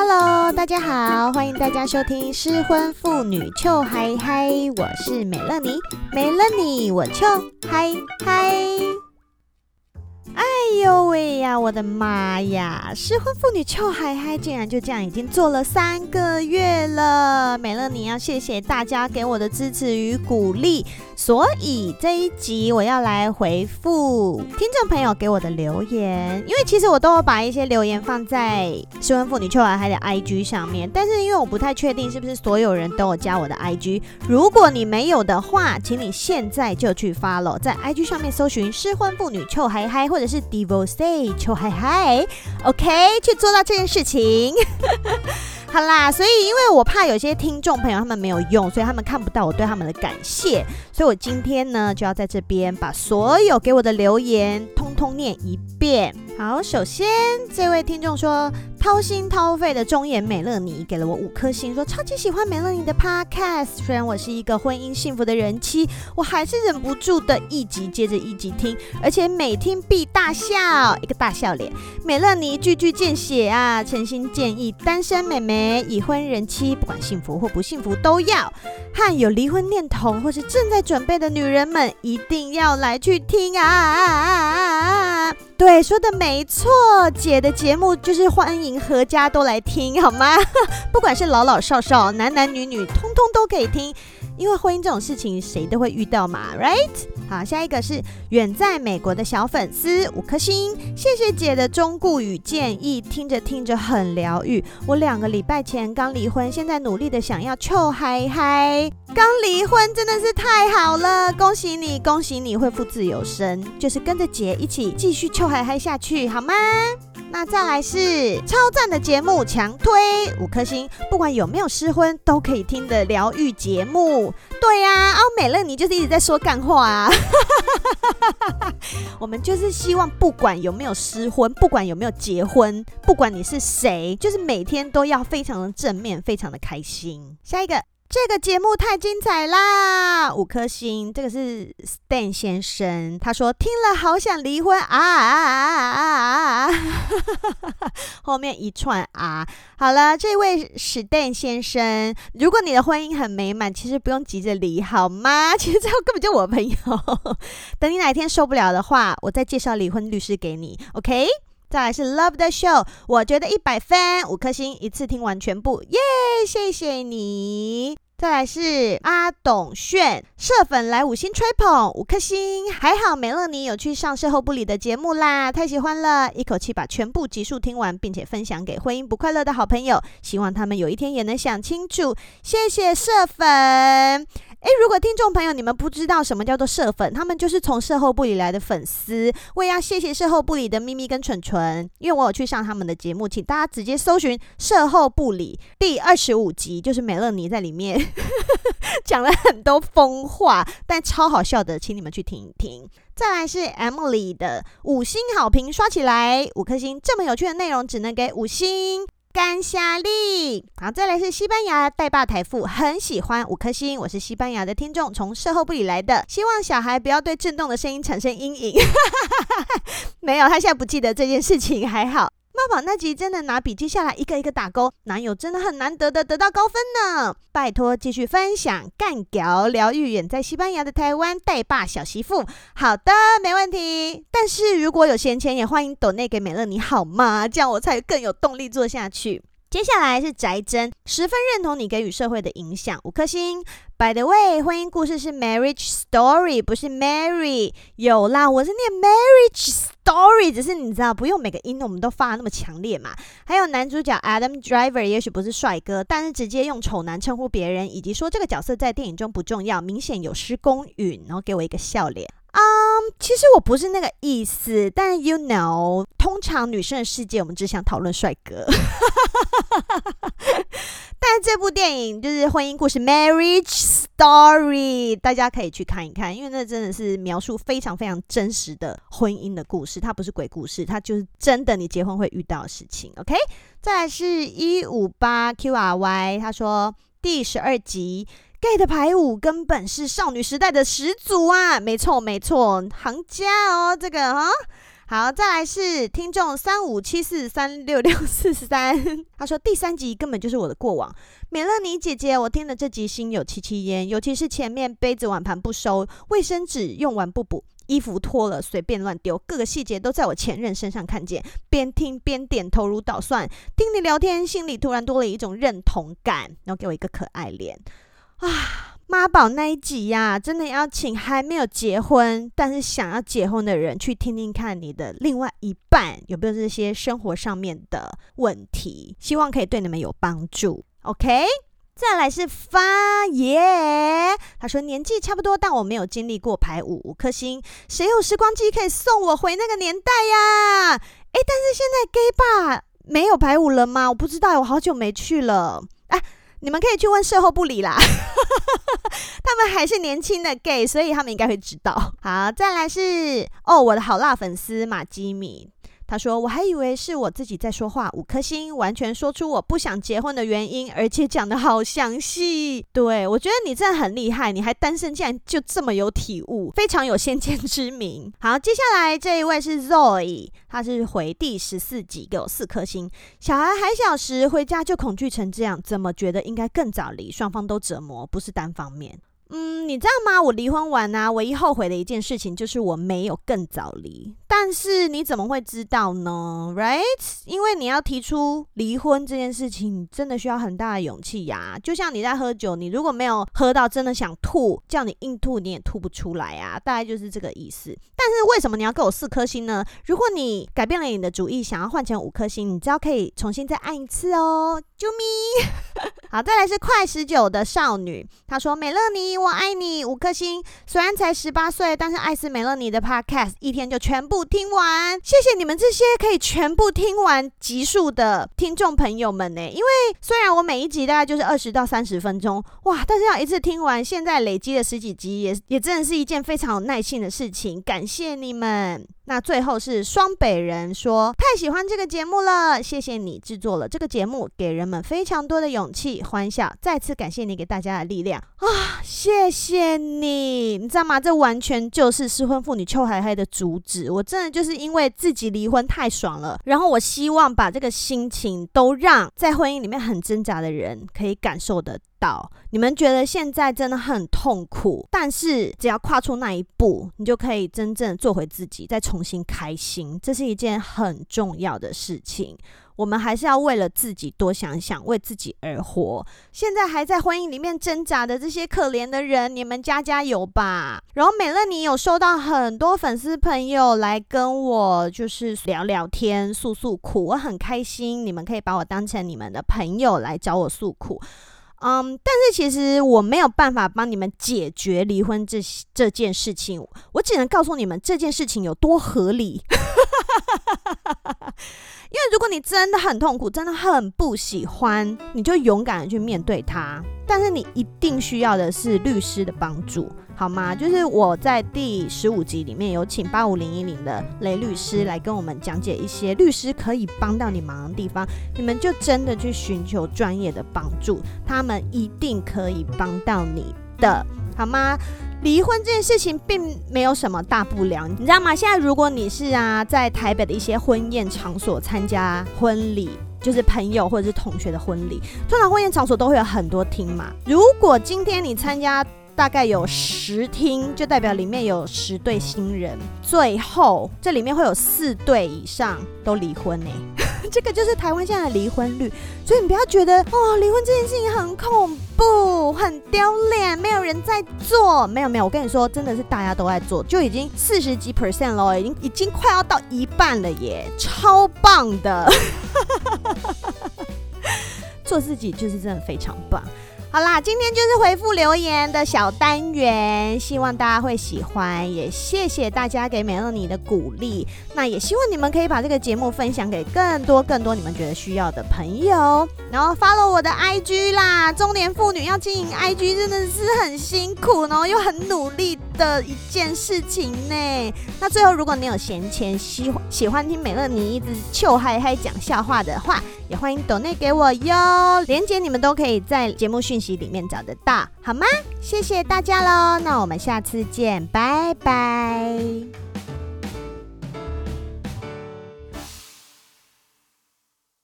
Hello，大家好，欢迎大家收听失婚妇女糗嗨嗨，我是美乐妮，没了你我糗嗨嗨。哎呦喂呀，我的妈呀！失婚妇女臭嗨嗨，竟然就这样已经做了三个月了。美乐你要谢谢大家给我的支持与鼓励，所以这一集我要来回复听众朋友给我的留言。因为其实我都有把一些留言放在失婚妇女臭嗨嗨的 IG 上面，但是因为我不太确定是不是所有人都有加我的 IG。如果你没有的话，请你现在就去 follow，在 IG 上面搜寻失婚妇女臭嗨嗨，或者是 Divorce 糗嗨嗨，OK，去做到这件事情。好啦，所以因为我怕有些听众朋友他们没有用，所以他们看不到我对他们的感谢，所以我今天呢就要在这边把所有给我的留言通通念一遍。好，首先这位听众说。掏心掏肺的中颜美乐妮给了我五颗星，说超级喜欢美乐妮的 podcast。虽然我是一个婚姻幸福的人妻，我还是忍不住的一集接着一集听，而且每听必大笑，一个大笑脸。美乐妮句句见血啊！诚心建议单身美眉、已婚人妻，不管幸福或不幸福都要，和有离婚念头或是正在准备的女人们一定要来去听啊！对，说的没错，姐的节目就是欢迎。阖家都来听好吗？不管是老老少少、男男女女，通通都可以听。因为婚姻这种事情，谁都会遇到嘛，right？好，下一个是远在美国的小粉丝，五颗星，谢谢姐的忠告与建议，听着听着很疗愈。我两个礼拜前刚离婚，现在努力的想要臭嗨嗨。刚离婚真的是太好了，恭喜你，恭喜你恢复自由身，就是跟着姐一起继续臭嗨嗨下去，好吗？那再来是超赞的节目，强推五颗星，不管有没有失婚都可以听的疗愈节目。对呀、啊，哦，美乐你就是一直在说干话啊。我们就是希望，不管有没有失婚，不管有没有结婚，不管你是谁，就是每天都要非常的正面，非常的开心。下一个。这个节目太精彩啦，五颗星。这个是 Stan 先生，他说听了好想离婚啊啊啊啊啊啊！后面一串啊。好了，这位 Stan 先生，如果你的婚姻很美满，其实不用急着离，好吗？其实这根本就我朋友。等你哪天受不了的话，我再介绍离婚律师给你。OK。再来是 Love the Show，我觉得一百分，五颗星，一次听完全部，耶，谢谢你。再来是阿董炫，社粉来五星吹捧，五颗星，还好美乐妮有去上社后不理的节目啦，太喜欢了，一口气把全部集数听完，并且分享给婚姻不快乐的好朋友，希望他们有一天也能想清楚，谢谢社粉。诶，如果听众朋友你们不知道什么叫做社粉，他们就是从社后部里来的粉丝。我也要谢谢社后部里的咪咪跟蠢蠢，因为我有去上他们的节目，请大家直接搜寻“社后部里”第二十五集，就是美乐妮在里面 讲了很多疯话，但超好笑的，请你们去听一听。再来是 Emily 的五星好评刷起来，五颗星，这么有趣的内容只能给五星。感谢你，好，再来是西班牙带爸台父，很喜欢五颗星。我是西班牙的听众，从社后部里来的，希望小孩不要对震动的声音产生阴影。没有，他现在不记得这件事情，还好。妈宝那集真的拿笔记下来，一个一个打勾。男友真的很难得的得到高分呢。拜托继续分享干屌疗愈远在西班牙的台湾带爸小媳妇。好的，没问题。但是如果有闲钱，也欢迎抖内给美乐你好吗？这样我才更有动力做下去。接下来是翟真，十分认同你给予社会的影响，五颗星。By the way，婚姻故事是 marriage story，不是 Mary。有啦，我是念 marriage story，只是你知道不用每个音我们都发的那么强烈嘛。还有男主角 Adam Driver，也许不是帅哥，但是直接用丑男称呼别人，以及说这个角色在电影中不重要，明显有失公允，然后给我一个笑脸。其实我不是那个意思，但 you know，通常女生的世界，我们只想讨论帅哥。但这部电影就是婚姻故事 （Marriage Story），大家可以去看一看，因为那真的是描述非常非常真实的婚姻的故事，它不是鬼故事，它就是真的你结婚会遇到的事情。OK，再来是一五八 QRY，他说第十二集。Gay 的排舞根本是少女时代的始祖啊！没错没错，行家哦，这个哈，好，再来是听众三五七四三六六四三，他说第三集根本就是我的过往。美乐妮姐姐，我听了这集心有戚戚焉，尤其是前面杯子碗盘不收，卫生纸用完不补，衣服脱了随便乱丢，各个细节都在我前任身上看见。边听边点头如捣蒜，听你聊天，心里突然多了一种认同感，然后给我一个可爱脸啊。妈宝那一集呀、真的要请还没有结婚但是想要结婚的人去听听看，你的另外一半有没有这些生活上面的问题，希望可以对你们有帮助。OK，再来是发爷，他说年纪差不多，但我没有经历过排舞五颗星，谁有时光机可以送我回那个年代呀？诶，但是现在 gay bar 没有排舞了吗？我不知道，我好久没去了。哎。你们可以去问售后部理啦，他们还是年轻的 gay，所以他们应该会知道。好，再来是哦，我的好辣粉丝马基米。他说：“我还以为是我自己在说话，五颗星，完全说出我不想结婚的原因，而且讲得好详细。对，我觉得你真的很厉害，你还单身，竟然就这么有体悟，非常有先见之明。好，接下来这一位是 Zoe，他是回第十四集给我四颗星。小孩还小时回家就恐惧成这样，怎么觉得应该更早离？双方都折磨，不是单方面。”嗯，你知道吗？我离婚完啊，唯一后悔的一件事情就是我没有更早离。但是你怎么会知道呢？Right？因为你要提出离婚这件事情，真的需要很大的勇气呀。就像你在喝酒，你如果没有喝到真的想吐，叫你硬吐你也吐不出来啊，大概就是这个意思。但是为什么你要给我四颗星呢？如果你改变了你的主意，想要换成五颗星，你知道可以重新再按一次哦。啾咪。好，再来是快十九的少女，她说：“美乐妮，我爱你，五颗星。虽然才十八岁，但是爱死美乐妮的 Podcast，一天就全部听完。谢谢你们这些可以全部听完集数的听众朋友们呢。因为虽然我每一集大概就是二十到三十分钟，哇，但是要一次听完，现在累积了十几集，也也真的是一件非常有耐心的事情。感谢你们。”那最后是双北人说，太喜欢这个节目了，谢谢你制作了这个节目，给人们非常多的勇气、欢笑。再次感谢你给大家的力量啊！谢谢你，你知道吗？这完全就是失婚妇女秋海海的主旨。我真的就是因为自己离婚太爽了，然后我希望把这个心情都让在婚姻里面很挣扎的人可以感受得到。你们觉得现在真的很痛苦，但是只要跨出那一步，你就可以真正做回自己，再重新开心。这是一件很重要的事情。我们还是要为了自己多想想，为自己而活。现在还在婚姻里面挣扎的这些可怜的人，你们加加油吧。然后美乐妮有收到很多粉丝朋友来跟我就是聊聊天、诉诉苦，我很开心。你们可以把我当成你们的朋友来找我诉苦。嗯，但是其实我没有办法帮你们解决离婚这这件事情，我只能告诉你们这件事情有多合理。因为如果你真的很痛苦，真的很不喜欢，你就勇敢的去面对它。但是你一定需要的是律师的帮助，好吗？就是我在第十五集里面有请八五零一零的雷律师来跟我们讲解一些律师可以帮到你忙的地方，你们就真的去寻求专业的帮助，他们一定可以帮到你的，好吗？离婚这件事情并没有什么大不了，你知道吗？现在如果你是啊，在台北的一些婚宴场所参加婚礼，就是朋友或者是同学的婚礼，通常婚宴场所都会有很多厅嘛。如果今天你参加大概有十厅，就代表里面有十对新人，最后这里面会有四对以上都离婚呢。这个就是台湾现在的离婚率，所以你不要觉得哦，离婚这件事情很恐怖、丢脸，没有人在做。没有没有，我跟你说，真的是大家都在做，就已经四十几 percent 了，已经已经快要到一半了耶，超棒的！做自己就是真的非常棒。好啦，今天就是回复留言的小单元，希望大家会喜欢，也谢谢大家给美乐妮的鼓励。那也希望你们可以把这个节目分享给更多更多你们觉得需要的朋友，然后 follow 我的 IG 啦。中年妇女要经营 IG 真的是很辛苦，然后又很努力的一件事情呢。那最后，如果你有闲钱，喜喜欢听美乐妮一直秀嗨嗨讲笑话的话，也欢迎抖内给我哟。连接你们都可以在节目讯息里面找得到，好吗？谢谢大家喽，那我们下次见，拜拜。